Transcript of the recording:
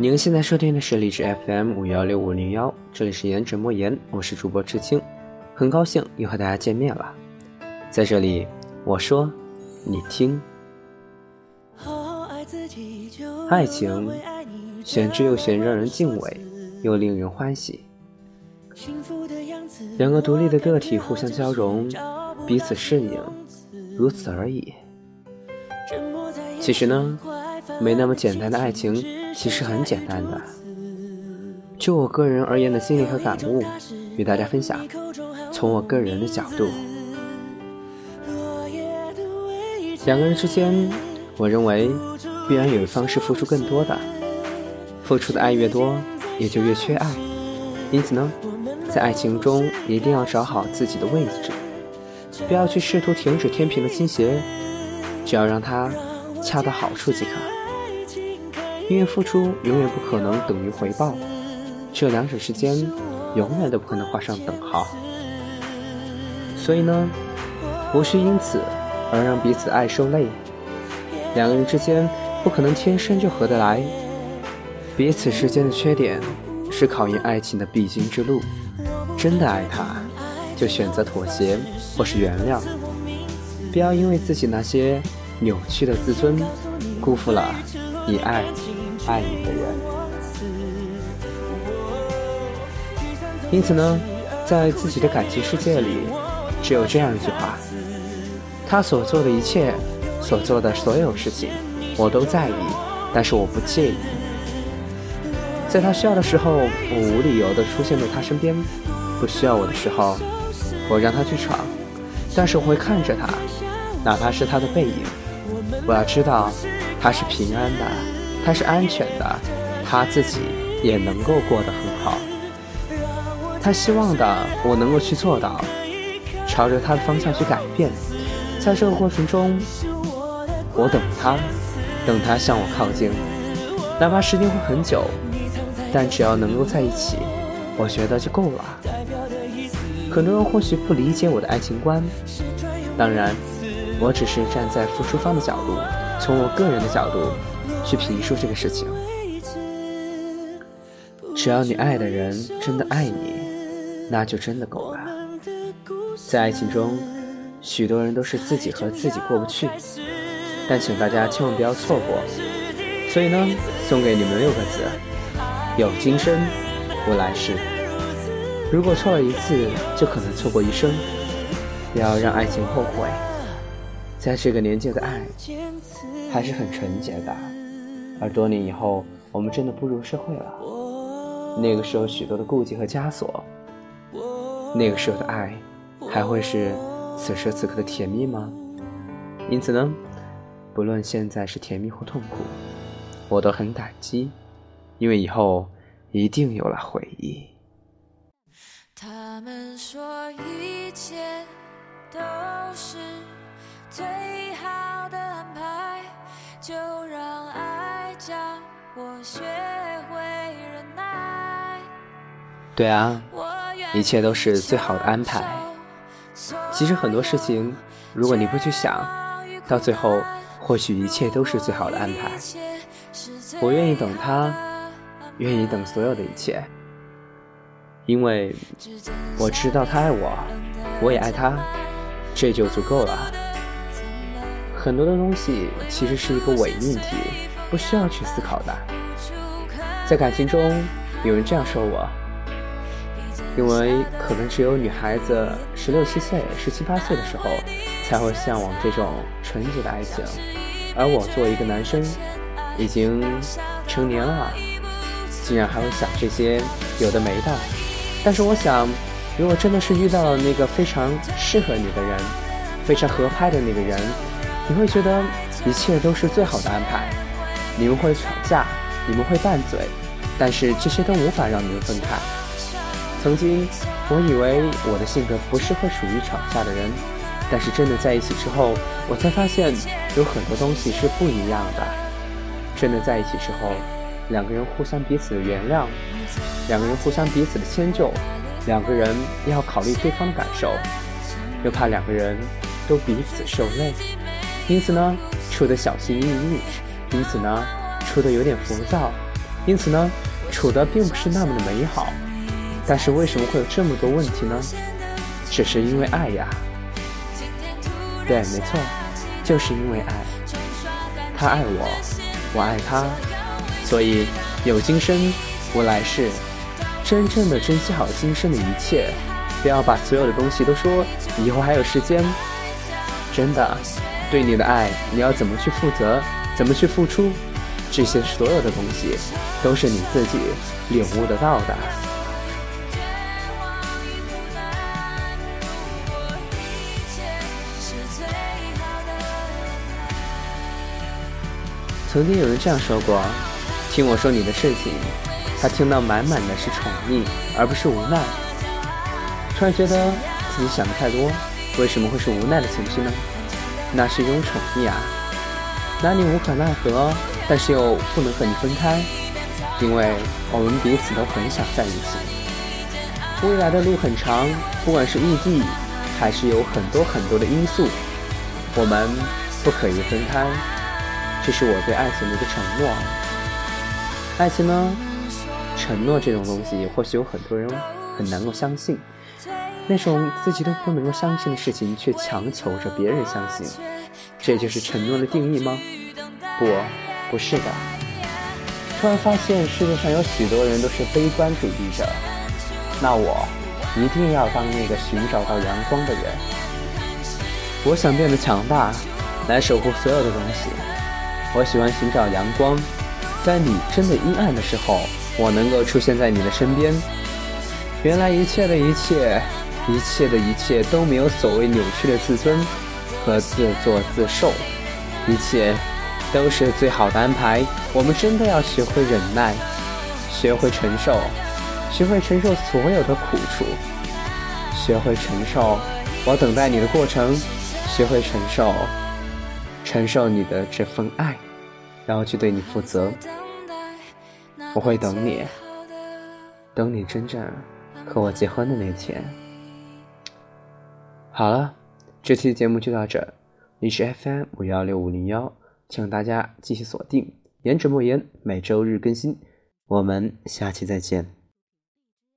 您现在收听的是荔枝 FM 五幺六五零幺，这里是颜值莫言，我是主播知青，很高兴又和大家见面了。在这里，我说，你听，爱情，玄之又玄，让人敬畏，又令人欢喜。两个独立的个体互相交融，彼此适应，如此而已。其实呢，没那么简单的爱情。其实很简单的，就我个人而言的经历和感悟，与大家分享。从我个人的角度，两个人之间，我认为必然有一方是付出更多的，付出的爱越多，也就越缺爱。因此呢，在爱情中一定要找好自己的位置，不要去试图停止天平的倾斜，只要让它恰到好处即可。因为付出永远不可能等于回报，这两者之间永远都不可能画上等号。所以呢，无需因此而让彼此爱受累。两个人之间不可能天生就合得来，彼此之间的缺点是考验爱情的必经之路。真的爱他，就选择妥协或是原谅，不要因为自己那些扭曲的自尊，辜负了你爱。爱你的人，因此呢，在自己的感情世界里，只有这样一句话：他所做的一切，所做的所有事情，我都在意，但是我不介意。在他需要的时候，我无理由的出现在他身边；不需要我的时候，我让他去闯，但是我会看着他，哪怕是他的背影，我要知道他是平安的。他是安全的，他自己也能够过得很好。他希望的，我能够去做到，朝着他的方向去改变。在这个过程中，我等他，等他向我靠近，哪怕时间会很久，但只要能够在一起，我觉得就够了。很多人或许不理解我的爱情观，当然，我只是站在付出方的角度，从我个人的角度。去评述这个事情，只要你爱的人真的爱你，那就真的够了。在爱情中，许多人都是自己和自己过不去，但请大家千万不要错过。所以呢，送给你们六个字：有今生，无来世。如果错了一次，就可能错过一生。不要让爱情后悔。在这个年纪的爱，还是很纯洁的。而多年以后，我们真的步入社会了。那个时候，许多的顾忌和枷锁，那个时候的爱，还会是此时此刻的甜蜜吗？因此呢，不论现在是甜蜜或痛苦，我都很感激，因为以后一定有了回忆。他们说一切都是最好的安排，就让爱。对啊，一切都是最好的安排。其实很多事情，如果你不去想，到最后或许一切都是最好的安排。我愿意等他，愿意等所有的一切，因为我知道他爱我，我也爱他，这就足够了。很多的东西其实是一个伪命题，不需要去思考的。在感情中，有人这样说我，因为可能只有女孩子十六七岁、十七八岁的时候，才会向往这种纯洁的爱情，而我作为一个男生，已经成年了，竟然还会想这些有的没的。但是我想，如果真的是遇到了那个非常适合你的人，非常合拍的那个人，你会觉得一切都是最好的安排。你们会吵架，你们会拌嘴。但是这些都无法让你们分开。曾经，我以为我的性格不是会属于吵架的人，但是真的在一起之后，我才发现有很多东西是不一样的。真的在一起之后，两个人互相彼此的原谅，两个人互相彼此的迁就，两个人要考虑对方感受，又怕两个人都彼此受累，因此呢，处得小心翼翼，因此呢，处的有点浮躁。因此呢，处的并不是那么的美好。但是为什么会有这么多问题呢？只是因为爱呀。对，没错，就是因为爱。他爱我，我爱他，所以有今生无来世。真正的珍惜好今生的一切，不要把所有的东西都说以后还有时间。真的，对你的爱，你要怎么去负责，怎么去付出，这些所有的东西，都是你自己领悟得到的。曾经有人这样说过：“听我说你的事情。”他听到满满的是宠溺，而不是无奈。突然觉得自己想的太多，为什么会是无奈的情绪呢？那是一种宠溺啊，拿你无可奈何，但是又不能和你分开，因为我们彼此都很想在一起。未来的路很长，不管是异地，还是有很多很多的因素，我们不可以分开。这是我对爱情的一个承诺。爱情呢，承诺这种东西，或许有很多人很难够相信。那种自己都不能够相信的事情，却强求着别人相信，这就是承诺的定义吗？不，不是的。突然发现世界上有许多人都是悲观主义者，那我一定要当那个寻找到阳光的人。我想变得强大，来守护所有的东西。我喜欢寻找阳光，在你真的阴暗的时候，我能够出现在你的身边。原来一切的一切，一切的一切都没有所谓扭曲的自尊和自作自受，一切都是最好的安排。我们真的要学会忍耐，学会承受，学会承受所有的苦楚，学会承受我等待你的过程，学会承受。承受你的这份爱，然后去对你负责。我会等你，等你真正和我结婚的那天。好了，这期节目就到这。你是 FM 五幺六五零幺，请大家继续锁定，颜值莫言每周日更新。我们下期再见。